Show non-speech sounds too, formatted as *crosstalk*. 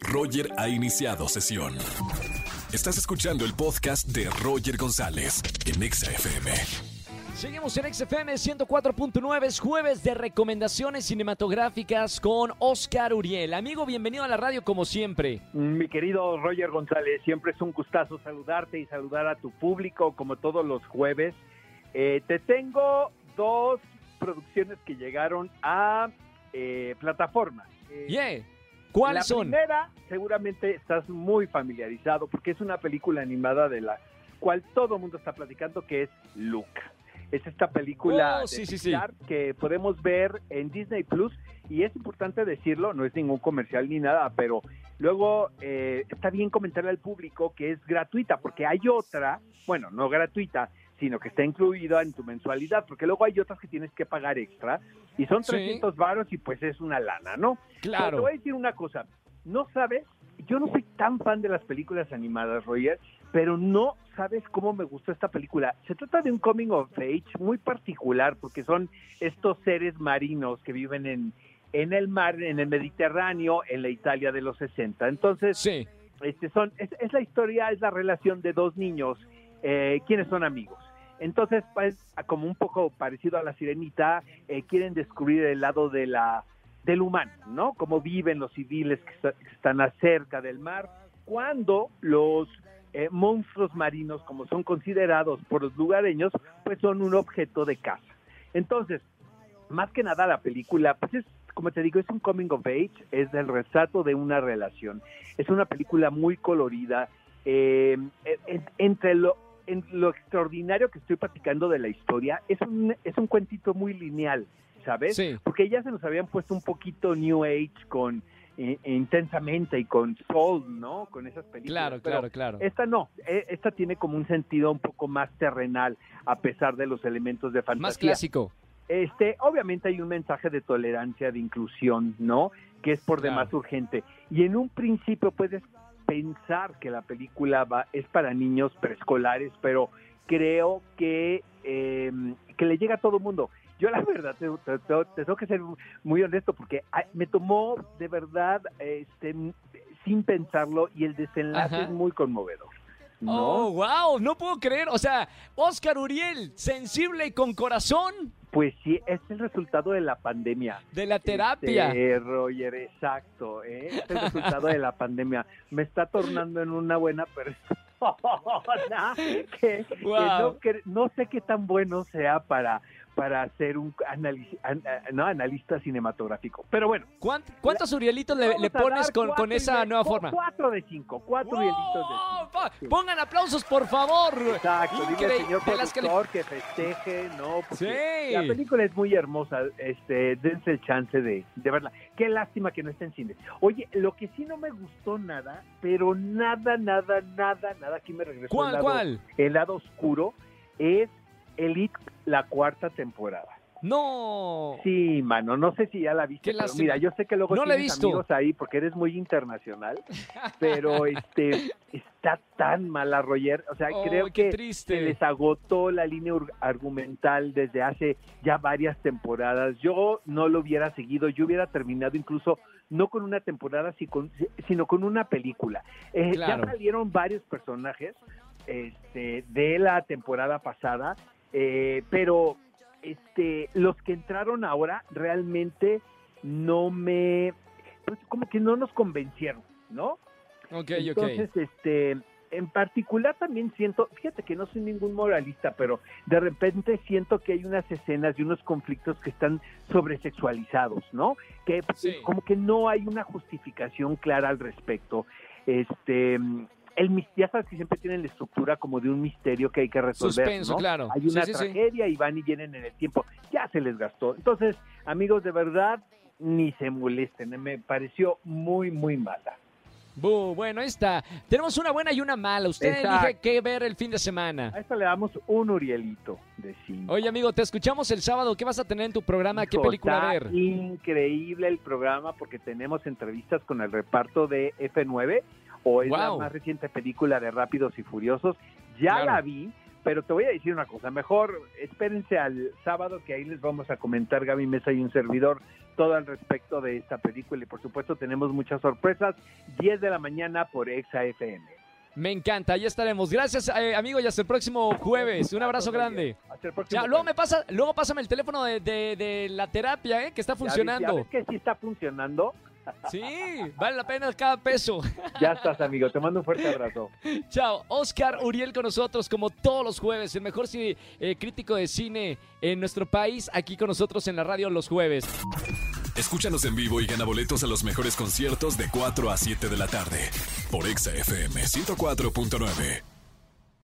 Roger ha iniciado sesión. Estás escuchando el podcast de Roger González en Exa FM. Seguimos en XFM 104.9, es jueves de recomendaciones cinematográficas con Oscar Uriel. Amigo, bienvenido a la radio como siempre. Mi querido Roger González, siempre es un gustazo saludarte y saludar a tu público como todos los jueves. Eh, te tengo dos producciones que llegaron a eh, plataformas. Eh, Yeah. ¿Cuáles la son? primera, seguramente estás muy familiarizado porque es una película animada de la cual todo el mundo está platicando, que es Luca. Es esta película Oh, de sí, sí, sí. Pixar que podemos ver en Disney Plus y es importante decirlo, no es ningún comercial ni nada, pero luego eh, está bien comentarle al público que es gratuita porque hay otra, bueno, no gratuita, sino que está incluida en tu mensualidad, porque luego hay otras que tienes que pagar extra y son Sí. 300 varos y pues es una lana, ¿no? Pero te Claro. voy a decir una cosa, no sabes, yo no soy tan fan de las películas animadas, Roger, pero no sabes cómo me gustó esta película. Se trata de un coming of age muy particular porque son estos seres marinos que viven en, en el mar, en el Mediterráneo, en la Italia de los 60. Entonces, Sí. este son, es, es la historia, es la relación de dos niños, eh, quienes son amigos. Entonces, pues, como un poco parecido a la sirenita, eh, quieren descubrir el lado de la, del humano, ¿no? Cómo viven los civiles que, está- que están acerca del mar, cuando los eh, monstruos marinos, como son considerados por los lugareños, pues son un objeto de caza. Entonces, más que nada la película, pues es, como te digo, es un coming of age, es el retrato de una relación. Es una película muy colorida, eh, en- entre lo, en lo extraordinario que estoy platicando de la historia, es un, es un cuentito muy lineal, ¿sabes? Sí. Porque ya se nos habían puesto un poquito New Age con eh, intensamente y con Soul, ¿no? Con esas películas. Claro, Pero claro, claro. Esta no, eh, esta tiene como un sentido un poco más terrenal, a pesar de los elementos de fantasía. Más clásico. Este, obviamente hay un mensaje de tolerancia, de inclusión, ¿no? Que es por Claro. demás urgente. Y en un principio puedes pensar que la película va, es para niños preescolares, pero creo que, eh, que le llega a todo mundo. Yo la verdad, te, te- te- te tengo que ser muy honesto porque me tomó de verdad este, sin pensarlo y el desenlace Ajá. es muy conmovedor. ¿no? Oh, wow, no puedo creer. O sea, Oscar Uriel, sensible y con corazón Pues sí, es el resultado de la pandemia. de la terapia. Este, Roger, exacto. ¿eh? Es el resultado de la pandemia. Me está tornando en una buena persona *laughs* que, que Wow. no, cre- no sé qué tan bueno sea para, para ser un an- no, analista cinematográfico. Pero bueno. ¿Cuánt- ¿Cuántos Urielitos le, pones con, con esa de- nueva forma? Cuatro de cinco. Cuatro ¡Wow! hielitos de cinco. Sí. Pongan aplausos, por favor. Exacto, dile al señor las que le- productor que festeje, ¿no? Porque Sí. La película es muy hermosa, este, dense el chance de, de verla. Qué lástima que no esté en cine. Oye, lo que sí no me gustó nada, pero nada, nada, nada, nada, aquí me regresó el ¿Cuál, lado, cuál? el lado oscuro, es Elite, la cuarta temporada. No. Sí, mano, no sé si ya la viste, pero mira, yo sé que luego No tienes amigos ahí porque eres muy internacional, *laughs* pero este está tan mala, Roger. O sea, Oh, creo que triste. se les agotó la línea argumental desde hace ya varias temporadas. Yo no lo hubiera seguido, yo hubiera terminado incluso no con una temporada, sino con una película. Eh, Claro. Ya salieron varios personajes este, de la temporada pasada, eh, pero este, los que entraron ahora realmente no me, pues como que no nos convencieron, ¿no? Ok, Entonces, este, en particular también siento, fíjate que no soy ningún moralista, pero de repente siento que hay unas escenas y unos conflictos que están sobresexualizados, ¿no? Que Sí. como que no hay una justificación clara al respecto. Este, el ya sabes que siempre tienen la estructura como de un misterio que hay que resolver, Suspenso, ¿no? claro. Hay Sí, una sí, sí. tragedia y van y vienen en el tiempo. Ya se les gastó. Entonces, amigos, de verdad, ni se molesten. Me pareció muy, muy mala. Bu, bueno, ahí está. Tenemos una buena y una mala. Usted elige qué ver el fin de semana. A esto le damos un Urielito de cinco. Oye, amigo, te escuchamos el sábado. ¿Qué vas a tener en tu programa? ¿Qué Hijo, película está ver? Increíble el programa porque tenemos entrevistas con el reparto de F9 o es la más reciente película de Rápidos y Furiosos. Ya Claro. la vi, pero te voy a decir una cosa, mejor espérense al sábado que ahí les vamos a comentar Gaby Mesa y un servidor todo al respecto de esta película y por supuesto tenemos muchas sorpresas, 10 de la mañana por Exa FM. Me encanta, ahí estaremos. Gracias, eh, amigo, y hasta el próximo jueves. Un abrazo grande. Hasta el próximo Ya, luego me pasa, luego pásame el teléfono de, de- de la terapia, ¿eh? que está funcionando. Que sí está funcionando. Sí, vale la pena cada peso. Ya estás, amigo. Te mando un fuerte abrazo. Chao, Oscar Uriel con nosotros como todos los jueves, el mejor eh, crítico de cine en nuestro país, aquí con nosotros en la radio los jueves. Escúchanos en vivo y gana boletos a los mejores conciertos de 4 a 7 de la tarde por Exa FM 104.9.